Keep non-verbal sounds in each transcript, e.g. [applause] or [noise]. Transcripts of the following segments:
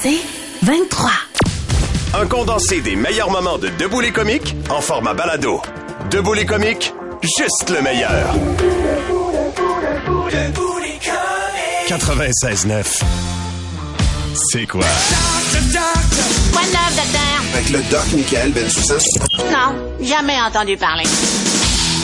C'est 23. Un condensé des meilleurs moments de Debout les comiques en format balado. Debout les comiques, juste le meilleur. 96.9. C'est quoi? Quoi de neuf, docteur? Avec le doc Michael Bensoussan. Non, jamais entendu parler.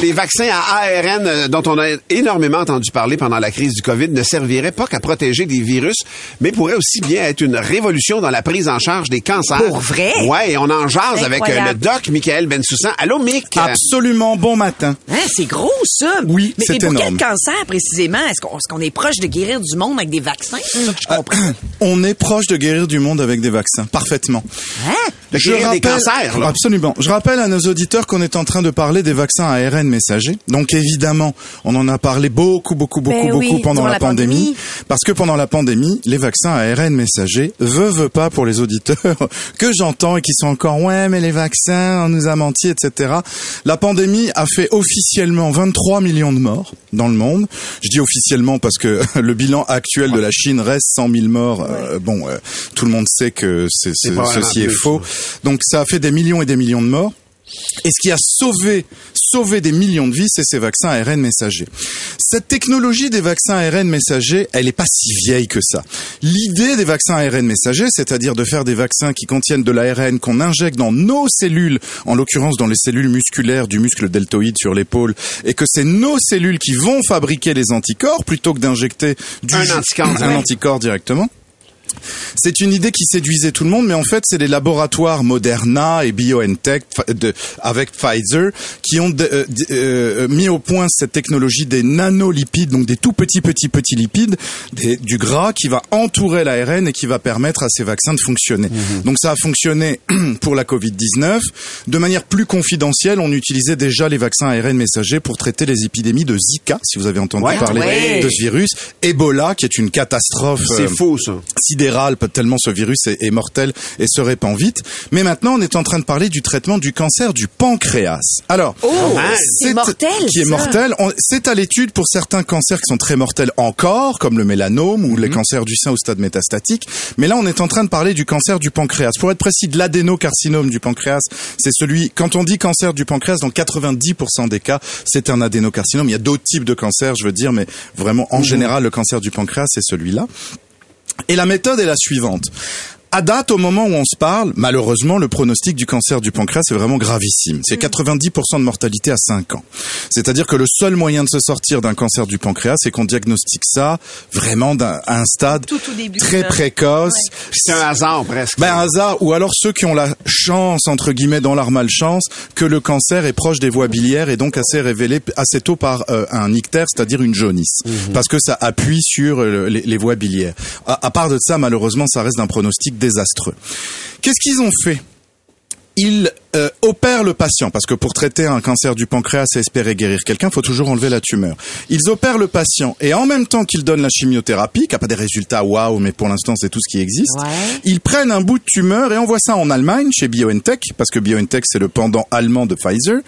Les vaccins à ARN euh, dont on a énormément entendu parler pendant la crise du COVID ne serviraient pas qu'à protéger des virus, mais pourraient aussi bien être une révolution dans la prise en charge des cancers. Pour vrai? Ouais, et on en jase avec euh, le doc Michael Bensoussan. Allô, Mick? Absolument bon matin. Hein, c'est gros, ça. Oui, mais, c'est mais pour énorme. quel cancer, précisément? Est-ce qu'on est, proche de guérir du monde avec des vaccins? Je comprends. [clears throat] On est proche de guérir du monde avec des vaccins, parfaitement. Hein? De guérir des cancers, là. Absolument. Je rappelle à nos auditeurs qu'on est en train de parler des vaccins à ARN messager. Donc évidemment, on en a parlé beaucoup, beaucoup, beaucoup, Ben oui, beaucoup pendant la, la pandémie, pandémie. Parce que pendant la pandémie, les vaccins à ARN messager, veut, veut pas pour les auditeurs [laughs] que j'entends et qui sont encore, ouais, mais les vaccins, on nous a menti, etc. La pandémie a fait officiellement 23 millions de morts dans le monde. Je dis officiellement parce que [laughs] le bilan actuel de la Chine reste 100 000 morts. Euh, bon, euh, tout le monde sait que c'est, c'est- ceci est faux. Donc ça a fait des millions et des millions de morts. Et ce qui a sauvé, sauvé des millions de vies, c'est ces vaccins ARN messagers. Cette technologie des vaccins ARN messagers, elle est pas si vieille que ça. L'idée des vaccins ARN messagers, c'est-à-dire de faire des vaccins qui contiennent de l'ARN qu'on injecte dans nos cellules, en l'occurrence dans les cellules musculaires du muscle deltoïde sur l'épaule, et que c'est nos cellules qui vont fabriquer les anticorps plutôt que d'injecter du Un anticorps un anticorps directement. C'est une idée qui séduisait tout le monde, mais en fait, c'est les laboratoires Moderna et BioNTech de- avec Pfizer qui ont de- euh, euh, mis au point cette technologie des nanolipides, donc des tout petits, petits, petits lipides, des- du gras qui va entourer l'ARN et qui va permettre à ces vaccins de fonctionner. Donc ça a fonctionné [clears throat] pour la Covid-19. De manière plus confidentielle, on utilisait déjà les vaccins ARN messagers pour traiter les épidémies de Zika, si vous avez entendu Ouais. parler Ouais. de ce virus, Ebola, qui est une catastrophe euh, faux, ça. sidéral, tellement ce virus est, est mortel et se répand vite. Mais maintenant, on est en train de parler du traitement du cancer du pancréas. Alors, Oh, c'est mortel, qui est mortel. C'est à l'étude pour certains cancers qui sont très mortels encore, comme le mélanome ou les cancers du sein au stade métastatique. Mais là, on est en train de parler du cancer du pancréas. Pour être précis, de l'adénocarcinome du pancréas, c'est celui. Quand on dit cancer du pancréas, dans 90% des cas, c'est un adénocarcinome. Il y a d'autres types de cancers, je veux dire, mais vraiment, en général, le cancer du pancréas, c'est celui-là. Et la méthode est la suivante. À date, au moment où on se parle, malheureusement, le pronostic du cancer du pancréas est vraiment gravissime. C'est 90% de mortalité à 5 ans. C'est-à-dire que le seul moyen de se sortir d'un cancer du pancréas, c'est qu'on diagnostique ça vraiment d'un- à un stade Tout au début, très là. précoce. C'est un hasard, presque. Ben, un hasard, ou alors ceux qui ont la chance, entre guillemets, dans leur malchance, que le cancer est proche des voies biliaires et donc assez révélé assez tôt par euh, un ictère, c'est-à-dire une jaunisse. Parce que ça appuie sur euh, les, les voies biliaires. À, à part de ça, malheureusement, ça reste un pronostic Qu'est-ce qu'ils ont fait? Ils euh, opèrent le patient parce que pour traiter un cancer du pancréas et espérer guérir quelqu'un, faut toujours enlever la tumeur. Ils opèrent le patient et en même temps qu'ils donnent la chimiothérapie, qui n'a pas des résultats waouh, mais pour l'instant c'est tout ce qui existe. Ouais. Ils prennent un bout de tumeur et envoient ça en Allemagne chez BioNTech parce que BioNTech c'est le pendant allemand de Pfizer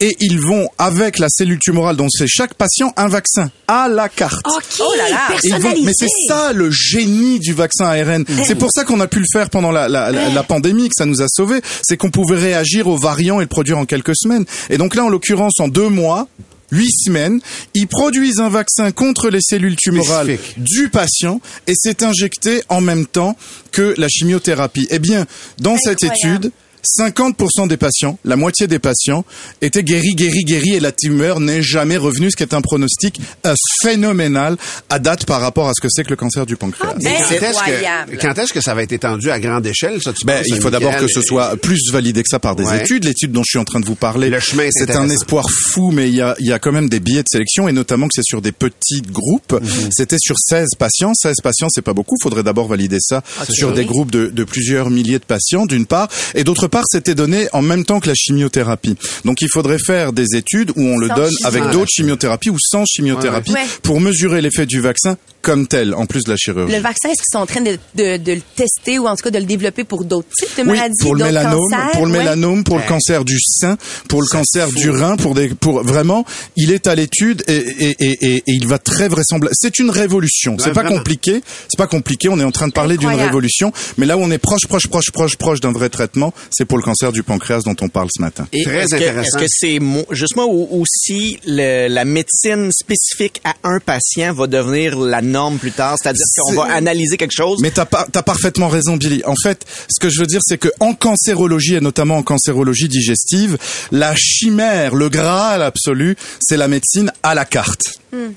et ils vont avec la cellule tumorale dont c'est chaque patient un vaccin à la carte. Oh là là. Ils vont- personnalisé. mais c'est ça le génie du vaccin ARN. C'est pour ça qu'on a pu le faire pendant la, la, la, la pandémie, que ça nous a sauvés. C'est qu'on pouvait réagir aux variants et le produire en quelques semaines. Et donc là, en l'occurrence, en deux mois, huit semaines, ils produisent un vaccin contre les cellules tumorales Spécifique. du patient et c'est injecté en même temps que la chimiothérapie. Eh bien, dans cette étude, 50% des patients, la moitié des patients, étaient guéris, guéris, guéris et la tumeur n'est jamais revenue, ce qui est un pronostic euh, phénoménal à date par rapport à ce que c'est que le cancer du pancréas. ben, Et quand est-ce que, quand est-ce que ça va être étendu à grande échelle, ça, tu Ben, penses, il faut d'abord que ce soit plus validé que ça par des Ouais. études. L'étude dont je suis en train de vous parler, Le chemin, c'est un espoir fou, mais il y a, il y a quand même des billets de sélection et notamment que c'est sur des petits groupes. Mhm. C'était sur 16 patients. 16 patients, c'est pas beaucoup. Faudrait d'abord valider ça Ah, sur des groupes de, de plusieurs milliers de patients, d'une part, et d'autre part, c'était donné en même temps que la chimiothérapie. Donc, il faudrait faire des études où on le Sans donne chimio. avec Ah, d'autres chimiothérapies ou sans chimiothérapie Ouais, ouais. pour mesurer l'effet du vaccin comme tel, en plus de la chirurgie. Le vaccin, est-ce qu'ils sont en train de, de, de le tester ou en tout cas de le développer pour d'autres types de Oui, maladies, pour le mélanome, cancers? pour le Ouais. mélanome, pour le cancer du sein, pour le cancer du rein, pour des, pour vraiment, il est à l'étude et, et, et, et- et il va très vraisemblable. C'est une révolution. C'est Ouais, pas vraiment. compliqué. C'est pas compliqué. On est en train de parler d'une révolution, mais là où on est proche, proche, proche, proche, proche d'un vrai traitement, c'est pour le cancer du pancréas dont on parle ce matin. Et Très est-ce que- intéressant. Est-ce que c'est mo- justement aussi le- la médecine spécifique à un patient va devenir la norme plus tard? C'est-à-dire qu'on va analyser quelque chose. Mais t'as pas, t'as parfaitement raison, Billy. En fait, ce que je veux dire, c'est que en cancérologie et notamment en cancérologie digestive, la chimère, le graal absolu, c'est la médecine à la carte.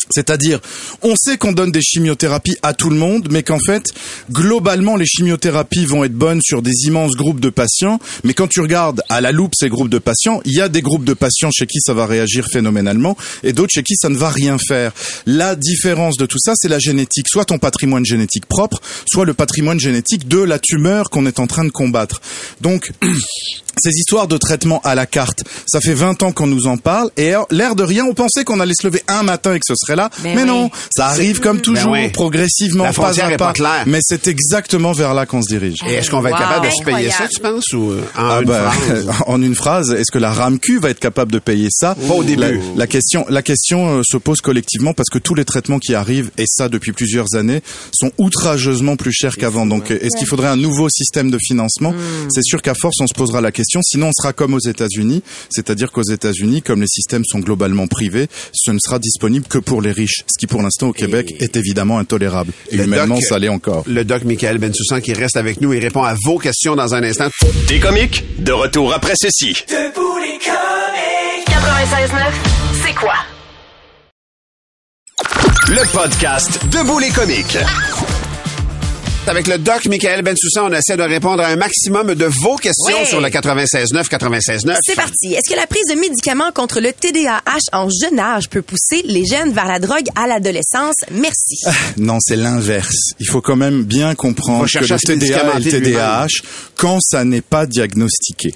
C'est-à-dire, on sait qu'on donne des chimiothérapies à tout le monde, mais qu'en fait, globalement, les chimiothérapies vont être bonnes sur des immenses groupes de patients. Mais quand tu regardes à la loupe ces groupes de patients, il y a des groupes de patients chez qui ça va réagir phénoménalement et d'autres chez qui ça ne va rien faire. La différence de tout ça, c'est la Soit ton patrimoine génétique propre, soit le patrimoine génétique de la tumeur qu'on est en train de combattre. Donc, [clears throat] ces histoires de traitement à la carte, ça fait 20 ans qu'on nous en parle et l'air de rien, on pensait qu'on allait se lever un matin et que ce serait là. Ben mais oui. non, ça arrive comme toujours, oui. progressivement, La pas à pas. pas claire. Mais c'est exactement vers là qu'on se dirige. Et est-ce qu'on va être Wow. capable de se payer ça, tu penses, ou euh, en Ah une bah, phrase? [laughs] en une phrase, est-ce que la RAMQ va être capable de payer ça? Pas au début. La, la question, la question euh, se pose collectivement parce que tous les traitements qui arrivent, et ça depuis plusieurs années, sont outrageusement plus chers qu'avant. Donc, est-ce qu'il faudrait un nouveau système de financement? C'est sûr qu'à force, on se posera la question. Sinon, on sera comme aux États-Unis, c'est-à-dire qu'aux États-Unis, comme les systèmes sont globalement privés, ce ne sera disponible que pour les riches, ce qui pour l'instant au Québec est évidemment intolérable. Et Le humainement, doc- ça l'est encore. Le doc Michael Bensoussan qui reste avec nous et répond à vos questions dans un instant. Des comiques, de retour après ceci. 96.9, c'est quoi? Le podcast Debout les comiques. Avec le doc Michael Bensoussan, on essaie de répondre à un maximum de vos questions Ouais. sur le 96.9, 96.9. C'est parti. Est-ce que la prise de médicaments contre le TDAH en jeune âge peut pousser les jeunes vers la drogue à l'adolescence? Merci. Non, c'est l'inverse. Il faut quand même bien comprendre que le TDA et le TDAH, quand ça n'est pas diagnostiqué,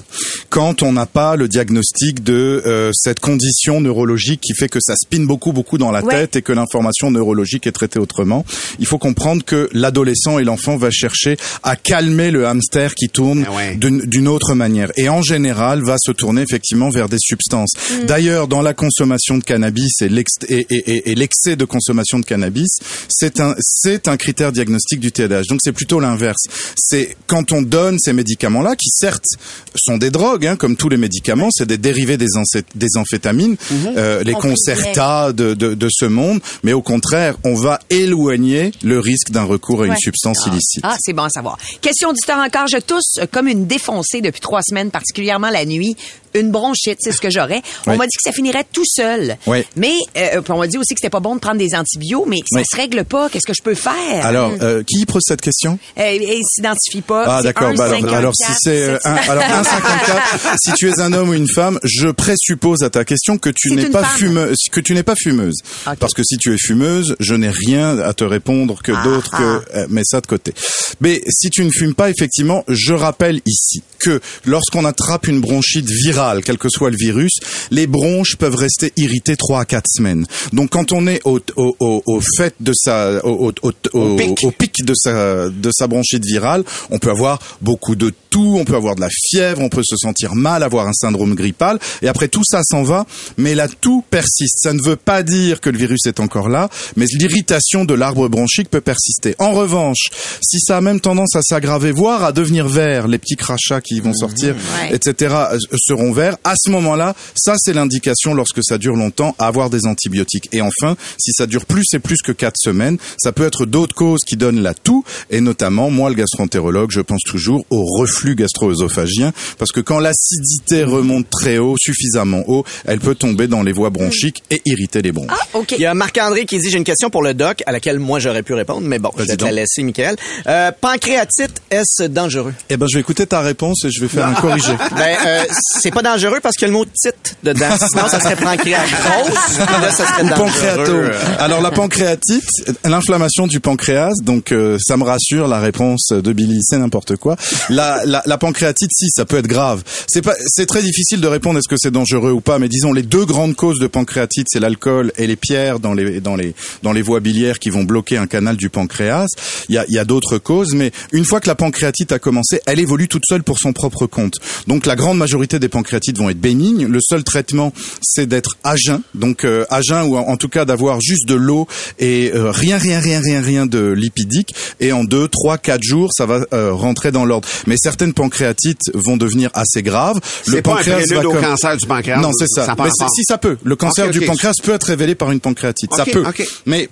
quand on n'a pas le diagnostic de euh, cette condition neurologique qui fait que ça spinne beaucoup, beaucoup dans la Ouais. tête et que l'information neurologique est traitée autrement, il faut comprendre que l'adolescent et l'enfant va chercher à calmer le hamster qui tourne Ah ouais. d'une d'une autre manière. Et en général, va se tourner effectivement vers des substances. Mm. D'ailleurs, dans la consommation de cannabis et l'ex- et- et- et- et l'excès de consommation de cannabis, c'est un, c'est un critère diagnostique du TDAH. Donc c'est plutôt l'inverse. C'est quand on donne ces médicaments-là, qui certes sont des drogues, hein, comme tous les médicaments, c'est des dérivés des, des amphétamines, euh, les concertas de, de, de ce monde, mais au contraire, on va éloigner le risque d'un recours à une substance Ah, c'est bon à savoir. Question auditeur encore. Je tousse comme une défoncée depuis trois semaines, particulièrement la nuit. Une bronchite, c'est ce que j'aurais. On Oui. m'a dit que ça finirait tout seul. Oui. Mais euh, on m'a dit aussi que c'était pas bon de prendre des antibiotiques, mais ça Oui. se règle pas. Qu'est-ce que je peux faire? Alors, euh, qui pose cette question? Euh, il s'identifie pas. Ah d'accord. Bah, alors, 1,54, alors si c'est euh, un, alors 1,54, si tu es un homme ou une femme, je présuppose à ta question que tu n'es pas fumeuse, que tu n'es pas fumeuse. Parce que si tu es fumeuse, je n'ai rien à te répondre que Ah, d'autre ah. que euh, mets ça de côté. Mais si tu ne fumes pas, effectivement, je rappelle ici que lorsqu'on attrape une bronchite virale, quel que soit le virus, les bronches peuvent rester irritées 3 à 4 semaines. Donc quand on est au, au, au, au fait de sa, au, au, au, au- pic. au pic de sa, de sa bronchite virale, on peut avoir beaucoup de toux, on peut avoir de la fièvre, on peut se sentir mal, avoir un syndrome grippal, et après tout ça s'en va, mais la toux persiste. Ça ne veut pas dire que le virus est encore là, mais l'irritation de l'arbre bronchique peut persister. En revanche, si ça a même tendance à s'aggraver, voire à devenir vert, les petits crachats qui vont sortir, Ouais. etc., euh, seront verts, à ce moment-là, ça c'est l'indication lorsque ça dure longtemps à avoir des antibiotiques. Et enfin, si ça dure plus et plus que quatre semaines, ça peut être d'autres causes qui donnent la toux, et notamment, moi le gastroentérologue, je pense toujours au reflux gastro-œsophagien, parce que quand l'acidité remonte très haut, suffisamment haut, elle peut tomber dans les voies bronchiques et irriter les bronches. Ah, OK. Il y a Marc-André qui dit j'ai une question pour le doc à laquelle moi j'aurais pu répondre, mais bon, je vais te la laisser, Michael. Euh, pancréatite, est-ce dangereux? Eh ben, je vais écouter ta réponse et je vais faire un [laughs] corrigé. Ben, euh, c'est pas dangereux parce qu'il y a le mot tite dedans. [laughs] Sinon, ça serait pancréas grosse. Là, ça serait dangereux. Alors la pancréatite, l'inflammation du pancréas, donc euh, ça me rassure, la réponse de Billy, c'est n'importe quoi. La, la, la pancréatite, si, ça peut être grave. C'est pas, c'est très difficile de répondre est-ce que c'est dangereux ou pas, mais disons les deux grandes causes de pancréatite, c'est l'alcool et les pierres dans les dans les dans les voies biliaires qui vont bloquer un canal du pancréas. Il y a, il y a d'autres causes, mais une fois que la pancréatite a commencé, elle évolue toute seule pour son propre compte. Donc la grande majorité des pancréatites vont être bénignes. Le seul traitement, c'est d'être à jeun, donc euh, à jeun ou en, en tout cas d'avoir juste de l'eau et euh, rien, rien, rien, rien, rien de lipidique. Et en deux, trois, quatre jours, ça va euh, rentrer dans l'ordre. Mais certaines pancréatites vont devenir assez graves. Pas un pancréas va au cancer du pancréas. non, c'est ça. Mais si ça peut, le cancer du pancréas peut être révélé par une pancréatite. ça peut. Mais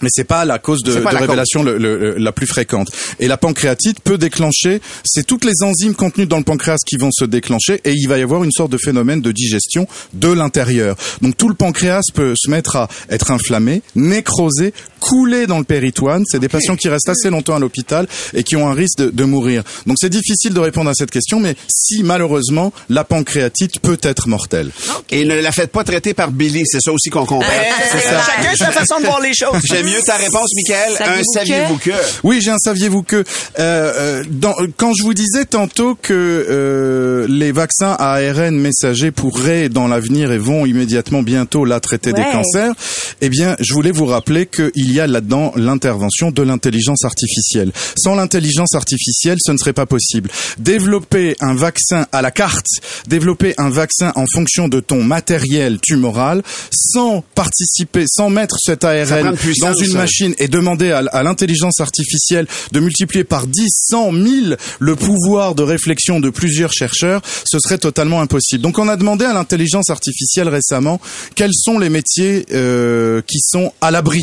mais c'est pas la cause de, la révélation le- le- la plus fréquente. Et la pancréatite peut déclencher, c'est toutes les enzymes contenues dans le pancréas qui vont se déclencher et il va y avoir une sorte de phénomène de digestion de l'intérieur. Donc tout le pancréas peut se mettre à être inflammé, nécrosé, couler dans le péritoine. C'est des patients qui restent assez longtemps à l'hôpital et qui ont un risque de, de mourir. Donc c'est difficile de répondre à cette question, mais si malheureusement la pancréatite peut être mortelle. Et ne la faites pas traiter par Billy, c'est ça aussi qu'on comprend. C'est ça. Chacun sa façon de voir les choses. J'aime mieux ta réponse, Michael. Un Saviez-vous que? Oui, j'ai un saviez-vous que euh, euh, dans, quand je vous disais tantôt que euh, les vaccins à ARN messager pourraient dans l'avenir et vont immédiatement bientôt là traiter des cancers, eh bien, je voulais vous rappeler qu'il y a là-dedans l'intervention de l'intelligence artificielle. Sans l'intelligence artificielle, ce ne serait pas possible. Développer un vaccin à la carte, développer un vaccin en fonction de ton matériel tumoral, sans participer, sans mettre cet ARN puissance, dans une machine et demander à, à l'intelligence artificielle de multiplier par 10, 100, 1000 le pouvoir de réflexion de plusieurs chercheurs, ce serait totalement impossible. Donc on a demandé à l'intelligence artificielle récemment quels sont les métiers euh, qui sont à l'abri.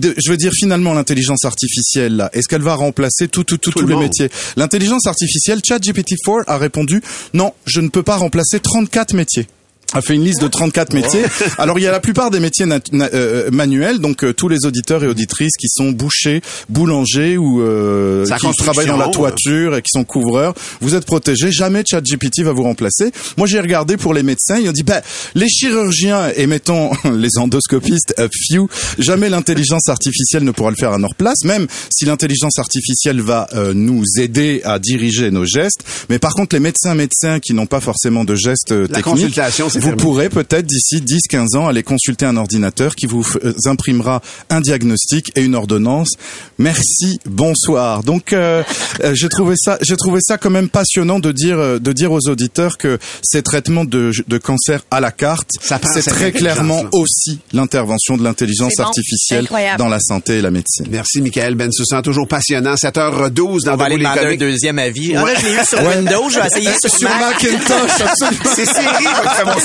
Je veux dire finalement l'intelligence artificielle là, est-ce qu'elle va remplacer tout, tout, tout, Tout tous le les monde. métiers? L'intelligence artificielle, ChatGPT-4 a répondu non, je ne peux pas remplacer 34 métiers a fait une liste de 34 métiers. Alors il y a la plupart des métiers na- euh, manuels, donc euh, tous les auditeurs et auditrices qui sont bouchers, boulangers ou euh, qui travaillent dans la toiture et qui sont couvreurs. Vous êtes protégés. Jamais ChatGPT va vous remplacer. Moi j'ai regardé pour les médecins, ils ont dit bah les chirurgiens et mettons [laughs] les endoscopistes, a few, jamais l'intelligence artificielle ne pourra le faire à leur place. Même si l'intelligence artificielle va euh, nous aider à diriger nos gestes, mais par contre les médecins médecins qui n'ont pas forcément de gestes euh, La techniques, vous terminé. pourrez peut-être d'ici 10-15 ans aller consulter un ordinateur qui vous euh, imprimera un diagnostic et une ordonnance. Merci, bonsoir. Donc euh, euh, j'ai trouvé ça, j'ai trouvé ça quand même passionnant de dire euh, de dire aux auditeurs que ces traitements de, de cancer à la carte, c'est très clairement aussi l'intervention de l'intelligence artificielle incroyable. dans la santé et la médecine. Merci, Michael Bensoussan. Toujours passionnant. 7h12 dans On va aller demander un deuxième avis. Ah, là, je l'ai eu sur Windows, je vais essayer sur, Sur Mac. Macintosh, [laughs] absolument. C'est Siri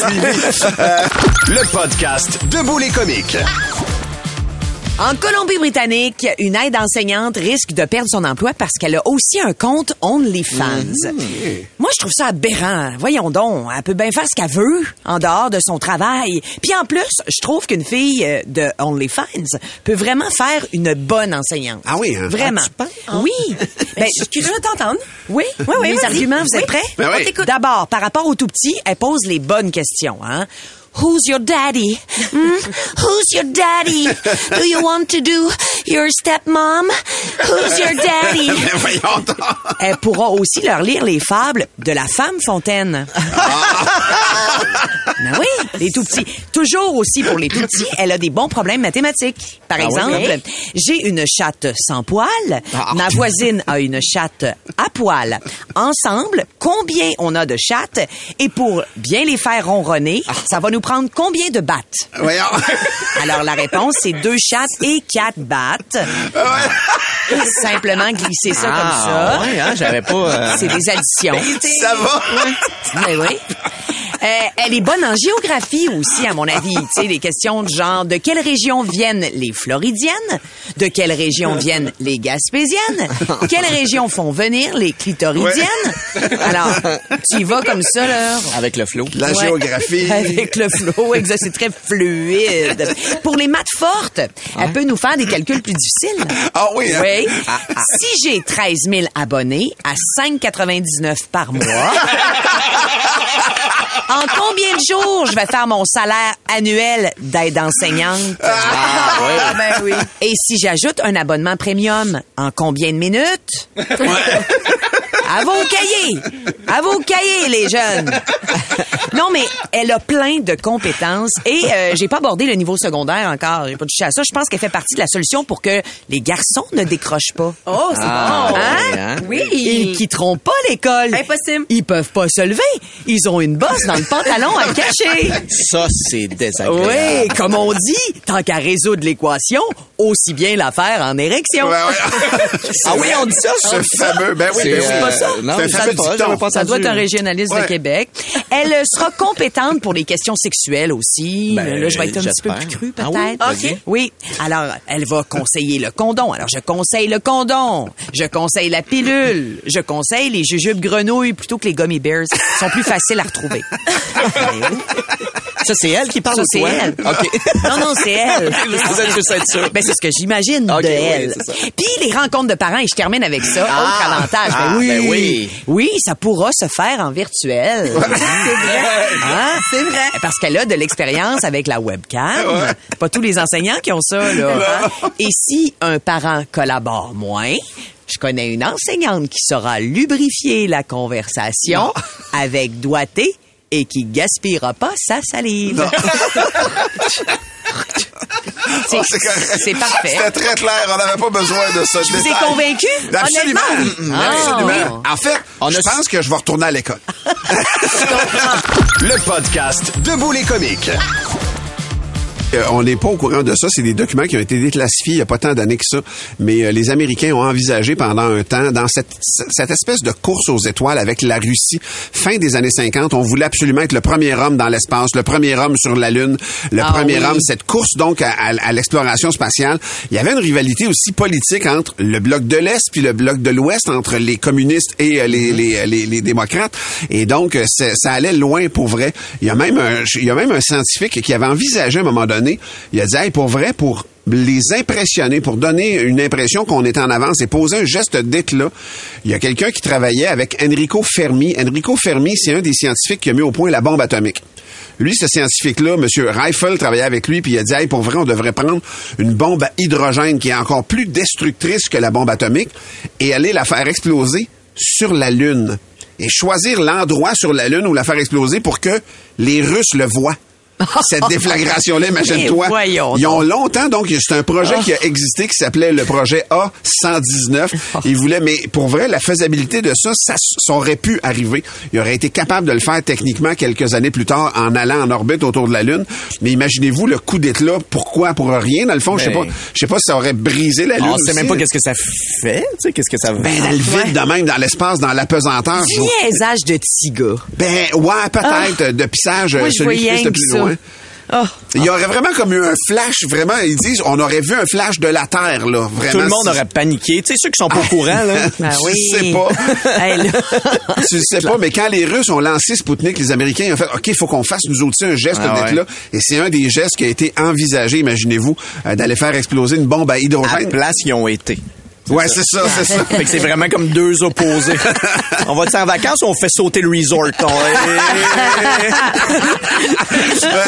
[laughs] Euh, Le podcast Debout les comiques. En Colombie-Britannique, une aide enseignante risque de perdre son emploi parce qu'elle a aussi un compte OnlyFans. Moi, je trouve ça aberrant. Voyons donc, elle peut bien faire ce qu'elle veut en dehors de son travail. Puis en plus, je trouve qu'une fille euh, de OnlyFans peut vraiment faire une bonne enseignante. Ah oui, hein? Vraiment. Ah? Oui. [laughs] Ben, Je suis curieuse de t'entendre. oui, oui, oui. Les vas-y. arguments, vous êtes Oui. prêts? Ben oui. On t'écoute. D'abord, par rapport au tout petit, elle pose les bonnes questions. Hein? Who's your daddy? Hmm? Who's your daddy? Do you want to do your stepmom? Who's your daddy? [laughs] Donc. Elle pourra aussi leur lire les fables de la femme fontaine. Ben oui, les tout petits. Toujours aussi pour les tout petits, elle a des bons problèmes mathématiques. Par exemple, j'ai une chatte sans poil, ma voisine a une chatte à poil. Ensemble, combien on a de chattes? Et pour bien les faire ronronner, ça va nous prendre combien de battes? Voyons. [laughs] Alors la réponse c'est deux chattes et quatre battes. [laughs] Simplement glisser ça comme ça. Ah, ouais, hein, j'avais pas... euh, C'est des additions. Ça va? Mais oui. Euh, elle est bonne en géographie aussi, à mon avis. Tu sais, les questions du genre de quelle région viennent les Floridiennes, de quelle région viennent les Gaspésiennes, quelle région font venir les Clitoridiennes? Alors, tu y vas comme ça, là. Avec le flow. La Ouais. géographie. Avec le flow, exact, c'est très fluide. Pour les maths fortes, elle peut nous faire des calculs plus difficiles. Ah oui, hein? Oui. Si j'ai 13 000 abonnés à 5,99 par mois, [laughs] en combien de jours je vais faire mon salaire annuel d'aide enseignante? Ah, ben oui. Et si j'ajoute un abonnement premium, en combien de minutes? À vos cahiers! À vos cahiers, les jeunes! [laughs] Non, mais elle a plein de compétences et euh, j'ai pas abordé le niveau secondaire encore. J'ai pas touché à ça. Je pense qu'elle fait partie de la solution pour que les garçons ne décrochent pas. Oh, c'est Ah, bon. hein? Oui. Ils quitteront pas l'école. Impossible. Ils peuvent pas se lever. Ils ont une bosse dans le pantalon à cacher. Ça, c'est désagréable. Oui, comme on dit, tant qu'à résoudre l'équation, aussi bien la faire en érection. Ouais. Ah oui, on dit ça? Ce fameux, ben oui, C'est, ben oui. Euh, ça. Non, pas, j'avais pas Ça doit être un régionaliste Ouais. de Québec. [laughs] Elle euh, sera compétente pour les questions sexuelles aussi. Ben, Là, je vais être un petit peu plus crue, Ah peut-être. oui? Ok. Oui. Alors, elle va conseiller le condom. Alors, je conseille le condom. Je conseille la pilule. Je conseille les jujubes grenouilles plutôt que les gummy bears. Ils sont plus faciles à retrouver. [laughs] Ben. Ça, c'est elle qui parle Ça, ou toi? elle. [laughs] Non, non, c'est elle. [laughs] Vous êtes juste être sûr. Ben, c'est ce que j'imagine de elle. Puis les rencontres de parents, et je termine avec ça, Ah. autre avantage. Ah, ben oui. ben oui. Oui, ça pourra se faire en virtuel. [laughs] c'est vrai. Hein? C'est vrai. Parce qu'elle a de l'expérience avec la webcam. Pas tous les enseignants qui ont ça, là. Hein? Et si un parent collabore moins, je connais une enseignante qui saura lubrifier la conversation avec doigté et qui gaspillera pas sa salive. [laughs] C'est- Oh, c'est parfait. C'était très clair. On n'avait pas besoin de ça. Je vous ai convaincu? Absolument. honnêtement? Mm, Absolument. Ah. En fait, On je pense que je vais retourner à l'école. [laughs] Le podcast Debout les comiques. Euh, on n'est pas au courant de ça. C'est des documents qui ont été déclassifiés il n'y a pas tant d'années que ça. Mais euh, les Américains ont envisagé pendant un temps, dans cette, cette espèce de course aux étoiles avec la Russie, fin des années 50, on voulait absolument être le premier homme dans l'espace, le premier homme sur la Lune, le Ah premier oui. homme. Cette course donc à, à- à l'exploration spatiale. Il y avait une rivalité aussi politique entre le bloc de l'Est puis le bloc de l'Ouest, entre les communistes et euh, les, les, les, les démocrates. Et donc, ça allait loin pour vrai. Il y a même un, il y a même un scientifique qui avait envisagé à un moment donné, il a dit, hey, pour vrai, pour les impressionner, pour donner une impression qu'on était en avance et poser un geste d'éclat. Il y a quelqu'un qui travaillait avec Enrico Fermi. Enrico Fermi, c'est un des scientifiques qui a mis au point la bombe atomique. Lui, ce scientifique-là, M. Reifel, travaillait avec lui, puis il a dit, hey, pour vrai, on devrait prendre une bombe à hydrogène qui est encore plus destructrice que la bombe atomique et aller la faire exploser sur la Lune. Et choisir l'endroit sur la Lune où la faire exploser pour que les Russes le voient. [laughs] Cette déflagration-là, imagine-toi. Voyons Ils ont longtemps, donc, c'est un projet qui a existé qui s'appelait le projet A119. Ils voulaient, mais pour vrai, la faisabilité de ça, ça, ça aurait pu arriver. Il aurait été capable de le faire techniquement quelques années plus tard en allant en orbite autour de la Lune. Mais imaginez-vous le coup d'éclat. Pourquoi? Pour rien, dans le fond. Je sais pas, je sais pas si ça aurait brisé la Lune. On sait même pas qu'est-ce que ça fait, tu sais, qu'est-ce que ça Ben, dans le vide de même, dans l'espace, dans l'apesanteur. Niaisage de petit gars. Ben, ouais, peut-être, de pissage, Ah. Moi, je celui qui pisse le plus ça. Oh. Il y aurait vraiment comme eu un flash, vraiment, ils disent, on aurait vu un flash de la Terre, là, vraiment. Tout le monde Si- aurait paniqué. Tu sais, ceux qui sont pas au courant, là. [laughs] Ah Je oui. sais pas. [laughs] Hey, là. [laughs] tu le sais pas, mais quand les Russes ont lancé Spoutnik, les Américains ils ont fait OK, il faut qu'on fasse nous aussi un geste Ah d'être là. Et c'est un des gestes qui a été envisagé, imaginez-vous, euh, d'aller faire exploser une bombe à À la hydrogène. place, ils ont été. Ouais, c'est ça, c'est ça. [laughs] Fait que c'est vraiment comme deux opposés. [laughs] on va-tu en vacances ou on fait sauter le resort? [laughs]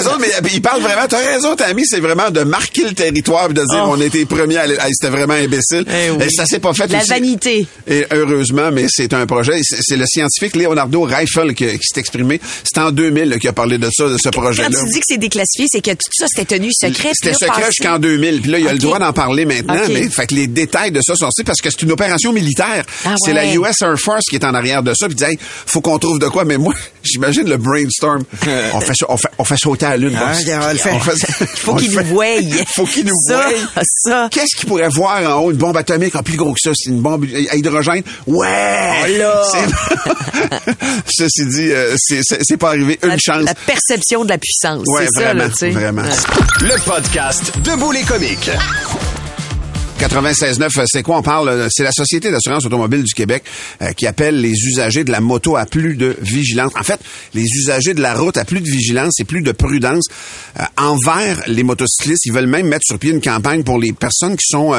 Autres, mais ils parlent vraiment, t'as raison, Tammy, c'est vraiment de marquer le territoire et de dire on était les premiers à aller- hey, c'était vraiment imbécile. Eh oui. Et ça s'est pas fait La aussi. vanité. Et heureusement, mais c'est un projet. C'est c'est le scientifique Leonardo Reifel qui, qui s'est exprimé. C'est en 2000 là, qu'il a parlé de ça, de ce Quand projet-là. tu dis que c'est déclassifié, c'est que tout ça, c'était tenu secret. C'était secret passé- jusqu'en 2000. Puis là, il a le droit d'en parler maintenant. Mais fait que les détails de ça sont sortis parce que c'est une opération militaire. Ah C'est la. US Air Force qui est en arrière de ça. Puis dit, hey, faut qu'on trouve de quoi. Mais moi, [laughs] j'imagine le brainstorm. [laughs] on fait ça- on fait, on fait sauter à la lune. Ah, on le. On fait- [laughs] faut qu'il nous voie. Faut qu'il nous ça, voie. Ça. Qu'est-ce qu'il pourrait voir en haut? Une bombe atomique, ah, plus gros que ça, c'est une bombe à hydrogène. Ouais! Oh là! C'est- Ceci dit, euh, c'est- pas arrivé une La, chance. la perception de la puissance. Ouais, c'est ça, vraiment, là, tu sais. vraiment. Ouais. Le podcast Debout les comiques. 96.9, euh, c'est quoi? On parle? euh, C'est la Société d'assurance automobile du Québec euh, qui appelle les usagers de la moto à plus de vigilance. En fait, les usagers de la route à plus de vigilance et plus de prudence envers les motocyclistes. Ils veulent même mettre sur pied une campagne pour les personnes qui sont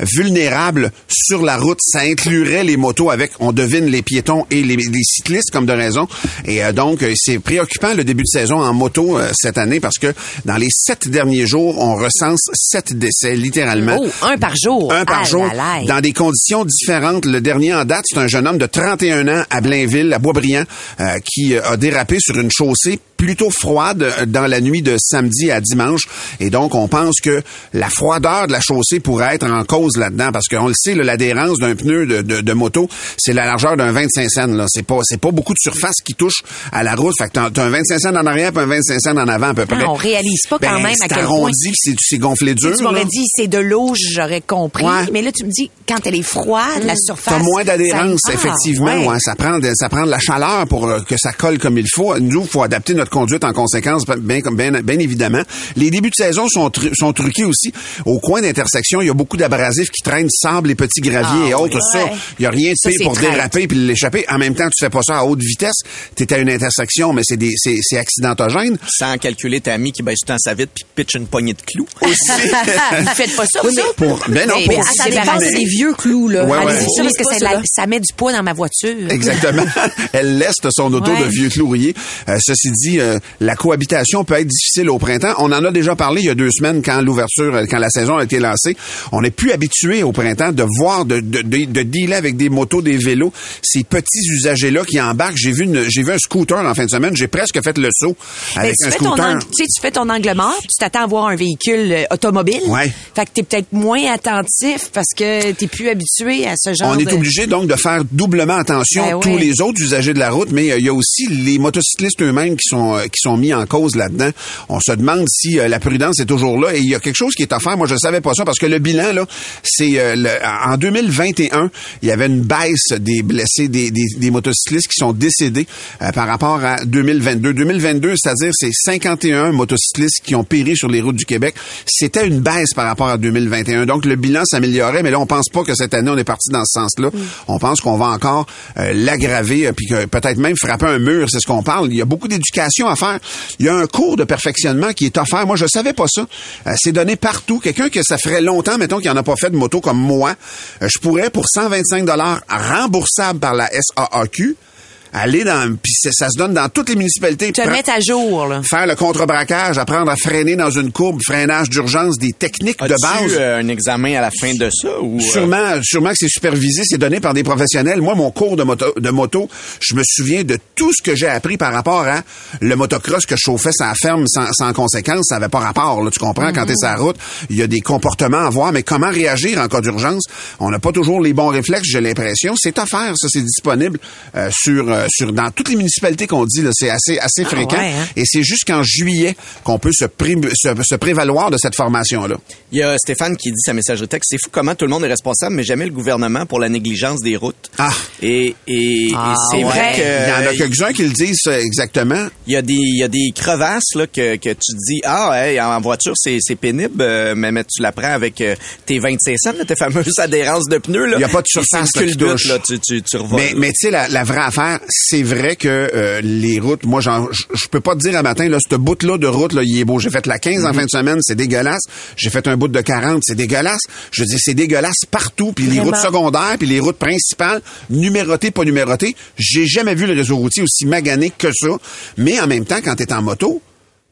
vulnérables sur la route. Ça inclurait les motos avec, on devine, les piétons et les, cyclistes comme de raison. Et donc, c'est préoccupant le début de saison en moto cette année parce que dans les sept derniers jours, on recense sept décès, littéralement. Oh, jour. Un par Ah jour, dans des conditions différentes. Le dernier en date, c'est un jeune homme de 31 ans à Blainville, à Boisbriand, euh, qui euh, a dérapé sur une chaussée plutôt froide euh, dans la nuit de samedi à dimanche. Et donc, on pense que la froideur de la chaussée pourrait être en cause là-dedans, parce qu'on le sait, l'adhérence d'un pneu de, de- de moto, c'est la largeur d'un 25 cents. Là, c'est pas, c'est pas beaucoup de surface qui touche à la route. Fait que t'as, un 25 cents en arrière, puis un 25 cents en avant à peu près. Ah, on réalise pas quand Ben, même à c'est quel point- arrondi, puis c'est, c'est gonflé dur. Tu m'aurais dit c'est de l'eau, j'aurais compris. Ouais. Mais là, tu me dis quand elle est froide, la surface. T'as moins d'adhérence, ça- Ah, effectivement. ouais. ouais, ça prend de, ça prend de la chaleur pour euh, que ça colle comme il faut. Nous, il faut adapter notre conduite en conséquence, bien, comme bien, bien évidemment. Les débuts de saison sont, tru- sont truqués aussi. Au coin d'intersection, il y a beaucoup d'abrasifs qui traînent sable et petits graviers Ah, et autres. oui. Ça, il y a rien de Ça, pire pour traite. déraper puis l'échapper. En même temps, tu fais pas ça à haute vitesse. T'es à une intersection, mais c'est des, c'est, c'est accidentogène. Sans calculer ta amie qui baisse tout le temps sa vite puis pitch une poignée de clous. [laughs] Faites pas ça, Oui, ça. mais- Pour, ben non, Mais- pour mais Ça dépend, des vieux clous, là. Ouais, ouais. Parce que ça, ceux-là. la- ça met du poids dans ma voiture. Exactement. [laughs] Elle leste son auto Ouais. de vieux clourier. Euh, ceci dit, euh, la cohabitation peut être difficile au printemps. On en a déjà parlé il y a deux semaines quand l'ouverture, euh, quand la saison a été lancée. On est plus habitué au printemps de voir, de, de, de, de dealer avec des motos, des vélos, ces petits usagers-là qui embarquent. J'ai vu une, j'ai vu un scooter en fin de semaine. J'ai presque fait le saut Mais avec tu, un fais ton scooter. angle, tu sais, tu fais ton angle mort, tu t'attends à voir un véhicule automobile. Ouais. Fait que t'es peut-être moins attentif parce que t'es plus habitué à ce genre On est de... obligé donc de faire doublement attention Ben tous les autres usagers de la route, mais euh, il y a aussi les motocyclistes eux-mêmes qui sont euh, qui sont mis en cause là-dedans. On se demande si euh, la prudence est toujours là et il y a quelque chose qui est offert. Moi, je savais pas ça parce que le bilan là, c'est le- en 2021, il y avait une baisse des blessés, des, des, des motocyclistes qui sont décédés par rapport à 2022. 2022, c'est-à-dire c'est 51 motocyclistes qui ont péri sur les routes du Québec. C'était une baisse par rapport à 2021. Donc le bilan s'améliorait, mais là on pense pas que cette année on est parti dans ce sens-là. On pense qu'on va encore euh, l'aggraver euh, puis que peut-être même frapper un mur, c'est ce qu'on parle. Il y a beaucoup d'éducation à faire. Il y a un cours de perfectionnement qui est offert. Moi je savais pas ça. Euh, c'est donné partout. Quelqu'un que ça ferait longtemps mettons qu'il en a pas fait de moto comme moi, euh, je pourrais pour 125 dollars remboursables par la SAAQ aller dans puis c'est- ça se donne dans toutes les municipalités. Te mettre à jour, là. faire le contre-braquage, apprendre à freiner dans une courbe, freinage d'urgence, des techniques de base. euh, un examen à la fin de ça ou euh, Sûrement, sûrement que c'est supervisé, c'est donné par des professionnels. Moi, mon cours de moto, de moto, je me souviens de tout ce que j'ai appris par rapport à le motocross que je chauffais sans ferme, sans, sans conséquence. Ça avait pas rapport, là, tu comprends? Quand t'es sur la route, il y a des comportements à voir, mais comment réagir en cas d'urgence? On n'a pas toujours les bons réflexes, j'ai l'impression. C'est offert, ça, c'est disponible euh, sur, euh, sur dans toutes les municipalités qu'on dit, là, c'est assez, assez fréquent. ouais, hein? Et c'est jusqu'en juillet qu'on peut se, pré- se, se prévaloir de cette formation-là. Il y a Stéphane qui dit sa messagerie texte, c'est fou comment tout le monde est responsable, mais jamais le gouvernement pour la négligence des routes. Ah. Et, et, et Ah, c'est ouais. vrai que Il y en a quelques-uns qui le disent ça, exactement. il y a des il y a des crevasses là que, que tu dis ah hey, en voiture c'est c'est pénible euh, mais, mais tu la prends avec euh, tes 25 cents là, tes fameuses [laughs] adhérences de pneus là. Il y a pas de surface, une là, qui là tu tu tu revoles. Mais, mais tu sais, la, la vraie affaire, c'est vrai que euh, les routes, moi, j'en- je peux pas te dire un matin, là, ce bout-là de route, là, il est beau. J'ai fait la 15 en fin de semaine, c'est dégueulasse. J'ai fait un bout de 40, c'est dégueulasse. Je dis, c'est dégueulasse partout. Puis les routes secondaires, puis les routes principales, numérotées, pas numérotées. J'ai jamais vu le réseau routier aussi magané que ça. Mais en même temps, quand t'es en moto,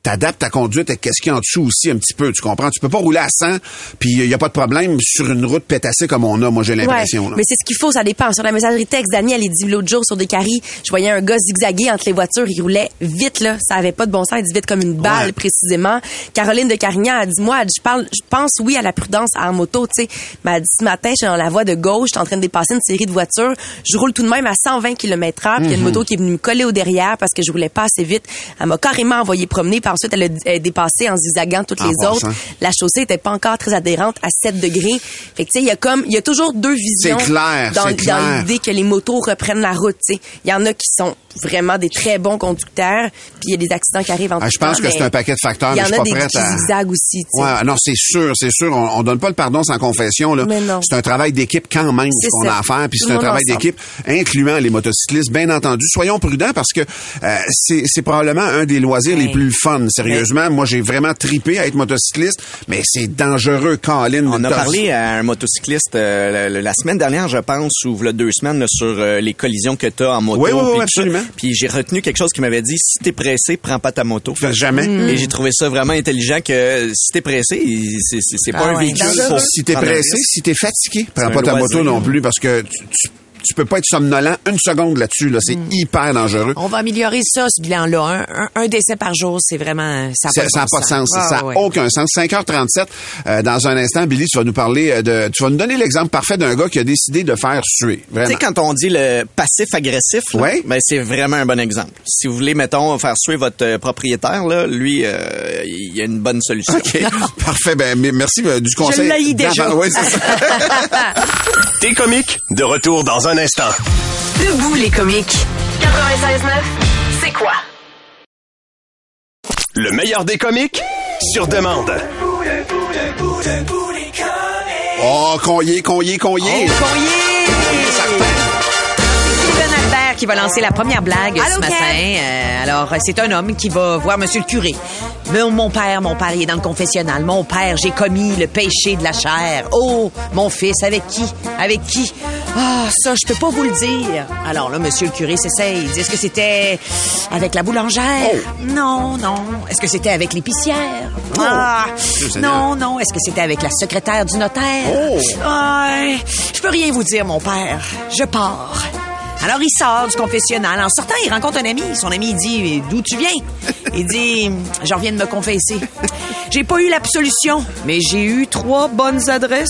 t'adaptes ta conduite avec qu'est-ce qu'il y a en dessous aussi un petit peu, tu comprends? Tu peux pas rouler à 100, puis il y a pas de problème sur une route pétassée comme on a, moi j'ai l'impression. Ouais, mais c'est ce qu'il faut, ça dépend. Sur la messagerie texte, Daniel, il dit l'autre jour sur des caries, je voyais un gars zigzaguer entre les voitures, il roulait vite, là. Ça avait pas de bon sens, il dit vite comme une balle, Ouais. précisément. Caroline de Carignan a dit, moi, je parle, je pense oui à la prudence en moto, tu sais. Mais elle dit, ce matin, je suis dans la voie de gauche, je suis en train de dépasser une série de voitures, je roule tout de même à 120 km heure, puis il y a une moto qui est venue me coller au derrière parce que je roulais pas assez vite. Elle m'a carrément envoyé promener, puis ensuite, elle a, a dépassé en zigzagant toutes En les passant. autres. La chaussée était pas encore très adhérente à 7 degrés. Fait que, tu sais, il y a comme, il y a toujours deux visions. C'est clair, dans, dans l'idée que les motos reprennent la route, tu sais. Il y en a qui sont vraiment des très bons conducteurs, puis il y a des accidents qui arrivent en Ah, je pense temps, que c'est un paquet de facteurs, Il y mais en je suis a pas des prête à- zigzaguent aussi, tu sais. Ouais, non, c'est sûr, c'est sûr. On, on donne pas le pardon sans confession. Là. C'est un travail d'équipe quand même ce qu'on a à faire. Puis c'est un travail d'équipe incluant les motocyclistes, bien entendu. Soyons prudents parce que euh, c'est probablement un des loisirs les plus fun. Fun. Sérieusement, moi, j'ai vraiment tripé à être motocycliste, mais c'est dangereux, Colin. On a parlé à un motocycliste euh, la, la semaine dernière, je pense, ou deux semaines, là, sur euh, les collisions que tu as en moto. Oui, oui, absolument. Puis j'ai retenu quelque chose qui m'avait dit, si t'es pressé, prends pas ta moto. Fais jamais. Et j'ai trouvé ça vraiment intelligent que si t'es pressé, c'est c'est- c'est pas Ah un ouais, véhicule pour Si t'es prendre un pressé, si t'es fatigué, prends pas ta loisir. moto non plus parce que tu, tu, tu peux pas être somnolent une seconde là-dessus. Là. C'est Mm. hyper dangereux. On va améliorer ça, ce bilan-là. Un, un- un décès par jour, c'est vraiment... Ça Ça n'a n'a pas de sens. Ah, ça n'a ouais. aucun sens. 5h37, euh, dans un instant, Billy, tu vas nous parler euh, de... Tu vas nous donner l'exemple parfait d'un gars qui a décidé de faire suer. Tu sais, quand on dit le passif-agressif, Ouais. ben, c'est vraiment un bon exemple. Si vous voulez, mettons, faire suer votre euh, propriétaire, là, lui, euh, il y a une bonne solution. OK. [laughs] [laughs] Parfait. Ben, merci euh, du conseil. déjà. d'avant. Oui, c'est ça. [laughs] T'es comique, de retour dans un instant. Debout les comiques. 96.9, c'est quoi? Le meilleur des comiques, sur demande. Oh, qu'on y est. Oh, Steven Albert qui va lancer la première blague Allô, ce matin. Euh, alors, c'est un homme qui va voir Monsieur le curé. Mon, mon père, mon père, il est dans le confessionnal. Mon père, j'ai commis le péché de la chair. Oh, mon fils, avec qui? Avec qui? Ah, ça, je peux pas vous le dire. Alors là, Monsieur le curé s'essaye. Il dit, est-ce que c'était avec la boulangère? Non, non. Est-ce que c'était avec l'épicière? Ah, Seigneur. non, non. Est-ce que c'était avec la secrétaire du notaire? Oh. Ah, je peux rien vous dire, mon père. Je pars. Alors, il sort du confessionnal. En sortant, il rencontre un ami. Son ami, dit, d'où tu viens? Il dit, je reviens de me confesser. J'ai pas eu l'absolution, mais j'ai eu trois bonnes adresses.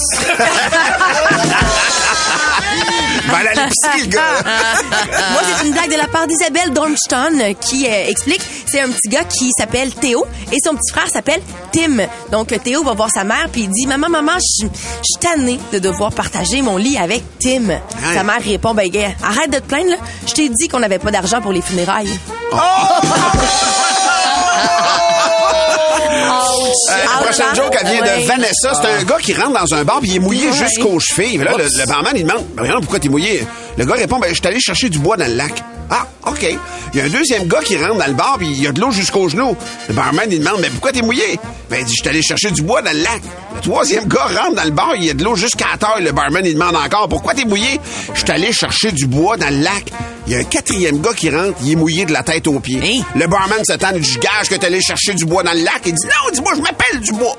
À l'épicerie, le gars. [laughs] Moi, c'est une blague de la part d'Isabelle Dornstein euh, qui euh, explique c'est un petit gars qui s'appelle Théo et son petit frère s'appelle Tim. Donc, Théo va voir sa mère puis il dit Maman, maman, je suis tanné de devoir partager mon lit avec Tim. Sa mère répond Ben, gars, arrête de te plaindre, là. Je t'ai dit qu'on n'avait pas d'argent pour les funérailles. Euh, [laughs] [laughs] la prochaine joke, elle vient de. Vanessa. C'est un gars qui rentre dans un bar puis il est mouillé jusqu'aux chevilles. Là, le, le barman, il demande, ben, voyons, pourquoi t'es mouillé? Le gars répond, ben, je suis allé chercher du bois dans le lac. Ah, OK. Il y a un deuxième gars qui rentre dans le bar puis il y a de l'eau jusqu'aux genoux. Le barman, il demande, mais pourquoi t'es mouillé? Ben, il dit, je suis allé chercher du bois dans le lac. Le troisième gars rentre dans le bar, il y a de l'eau jusqu'à la taille. Le barman, il demande encore, pourquoi t'es mouillé? Je suis allé chercher du bois dans le lac. Il y a un quatrième gars qui rentre, il est mouillé de la tête aux pieds. Hein? Le barman dit, je gage que t'es allé chercher du bois dans le lac. Il dit, non, dis-moi, je m'appelle du bois.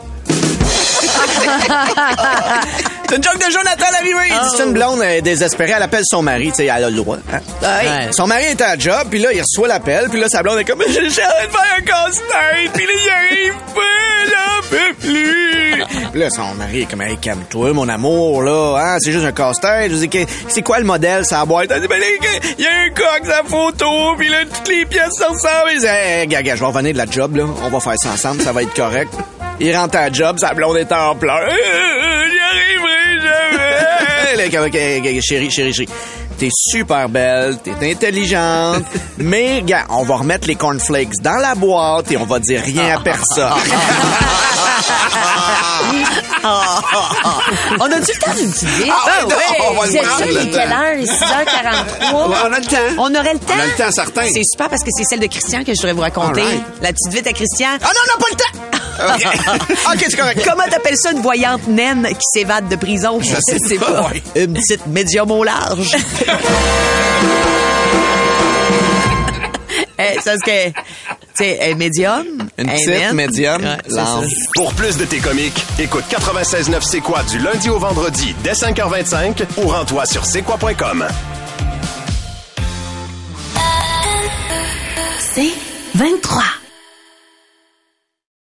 C'est une joke de Jonathan. Il dit c'est une blonde euh, désespérée. Elle appelle son mari. Tu sais, elle a le droit. hein. Ouais. Son mari est à la job, puis là, il reçoit l'appel, puis là, sa blonde est comme, j'ai de faire un casse-tête, puis là, il arrive pas, là, peut plus. Puis là, son mari est comme, hey, calme-toi, mon amour, là, hein, c'est juste un casse-tête. Je dis, c'est quoi le modèle, ça boîte? Elle dit, ben, il y a un coq, sa photo, puis là, toutes les pièces se ressemblent. Il dit, hey, gars, je vais revenir de la job, là, on va faire ça ensemble, ça va être correct. Il rentre à la job, sa blonde est en pleurs. Euh, J'y arriverai jamais. Là, comme, ok, ok, chérie, chérie, chérie. T'es super belle, t'es intelligente, mais gars, on va remettre les cornflakes dans la boîte et on va dire rien à personne. On a-tu le temps d'une petite vie? Ah ouais, on va le Vous êtes prendre, sûr, il le est quelle heure? Il est 6h43. Ouais, on a le temps. On aurait le temps? On a le temps, certain. C'est super parce que c'est celle de Christian que je voudrais vous raconter. La petite vite à Christian. Ah non, on n'a pas le temps! OK, c'est correct. Comment t'appelles ça une voyante naine qui s'évade de prison? Je sais pas. Une petite médium au large. [laughs] Eh, ça, c'est que, tu sais, médium. Une petite, naine. médium, Ouais. Pour plus de tes comiques, écoute 96.9 C'est quoi du lundi au vendredi dès 5h25 ou rends-toi sur c'est quoi.com. C'est 23.